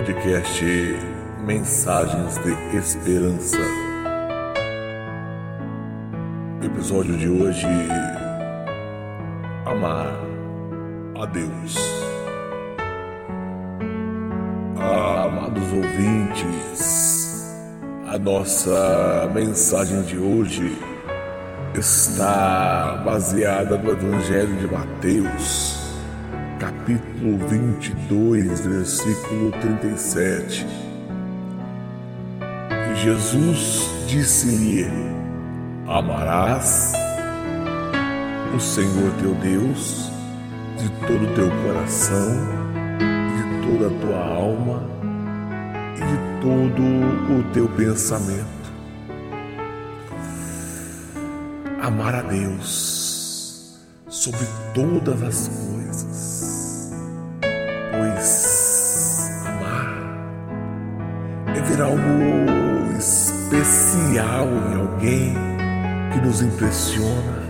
podcast Mensagens de Esperança. Episódio de hoje: Amar a Deus. Amados ouvintes, a nossa mensagem de hoje está baseada no Evangelho de Mateus capítulo 22, versículo 37. E Jesus disse-lhe: Amarás o Senhor teu Deus de todo o teu coração, de toda a tua alma e de todo o teu pensamento. Amar a Deus sobre todas as coisas pois amar é ver algo especial em alguém que nos impressiona.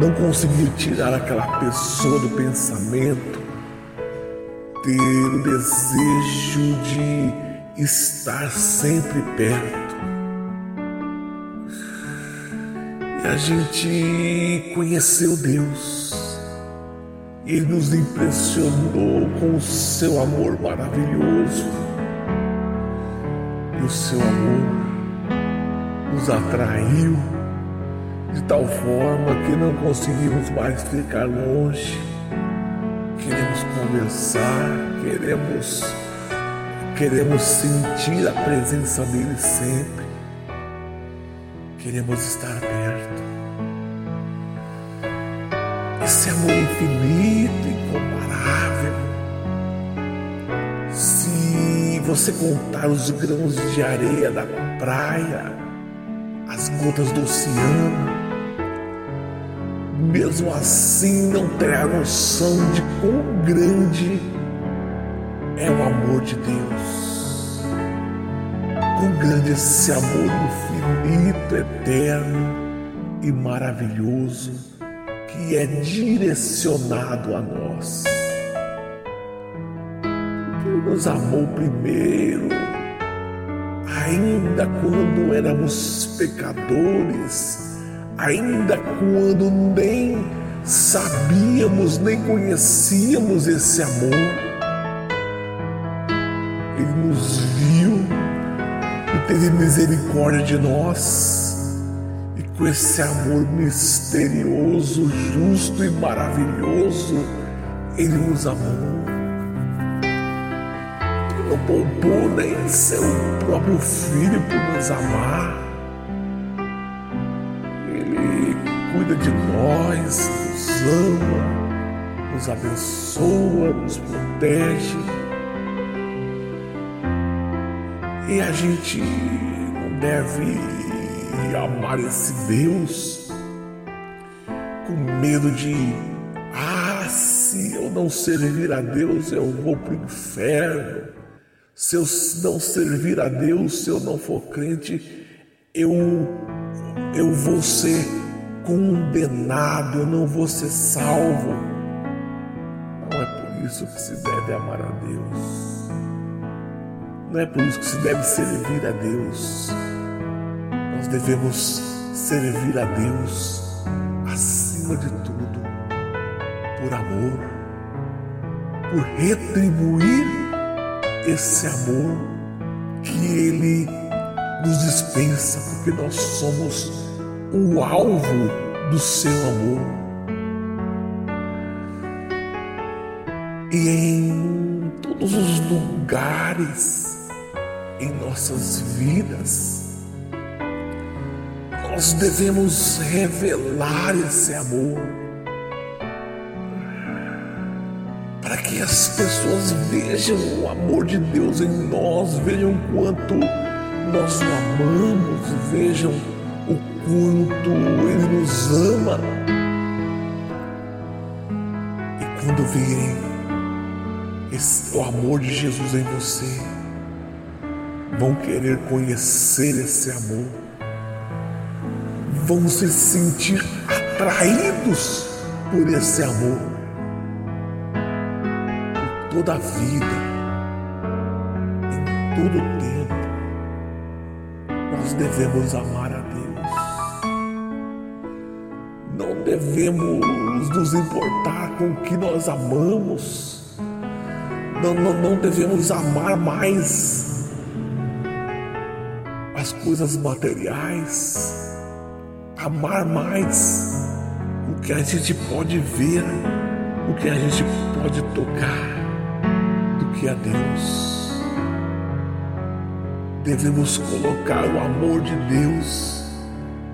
Não conseguir tirar aquela pessoa do pensamento, ter o desejo de estar sempre perto. E a gente conheceu Deus ele nos impressionou com o seu amor maravilhoso. E o seu amor nos atraiu de tal forma que não conseguimos mais ficar longe. Queremos conversar, queremos queremos sentir a presença dele sempre. Queremos estar perto esse amor infinito, incomparável. Se você contar os grãos de areia da praia, as gotas do oceano, mesmo assim não terá noção de quão grande é o amor de Deus. Quão grande esse amor infinito, eterno e maravilhoso que é direcionado a nós. Ele nos amou primeiro, ainda quando éramos pecadores, ainda quando nem sabíamos, nem conhecíamos esse amor. Ele nos viu e teve misericórdia de nós com esse amor misterioso, justo e maravilhoso, Ele nos amou. Não poupou nem seu próprio filho por nos amar. Ele cuida de nós, nos ama, nos abençoa, nos protege. E a gente não deve e amar esse Deus com medo de, ah, se eu não servir a Deus, eu vou para o inferno. Se eu não servir a Deus, se eu não for crente, eu, eu vou ser condenado, eu não vou ser salvo. Não é por isso que se deve amar a Deus. Não é por isso que se deve servir a Deus. Nós devemos servir a Deus acima de tudo, por amor, por retribuir esse amor que Ele nos dispensa, porque nós somos o alvo do seu amor. E em todos os lugares em nossas vidas, nós devemos revelar esse amor para que as pessoas vejam o amor de Deus em nós, vejam quanto nós o amamos, vejam o quanto Ele nos ama. E quando virem esse, o amor de Jesus em você, vão querer conhecer esse amor vão se sentir atraídos por esse amor por toda a vida, todo tempo nós devemos amar a Deus. Não devemos nos importar com o que nós amamos. Não, não, não devemos amar mais as coisas materiais, amar mais o que a gente pode ver, o que a gente pode tocar, do que a Deus devemos colocar o amor de Deus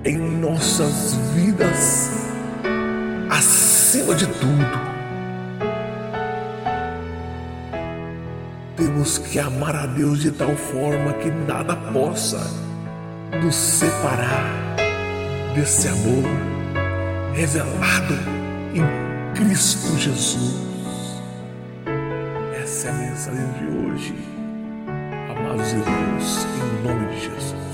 em nossas vidas acima de tudo. Temos que amar a Deus de tal forma que nada possa nos separar desse amor revelado em Cristo Jesus. Essa é a mensagem de hoje amados irmãos, em nome de Jesus.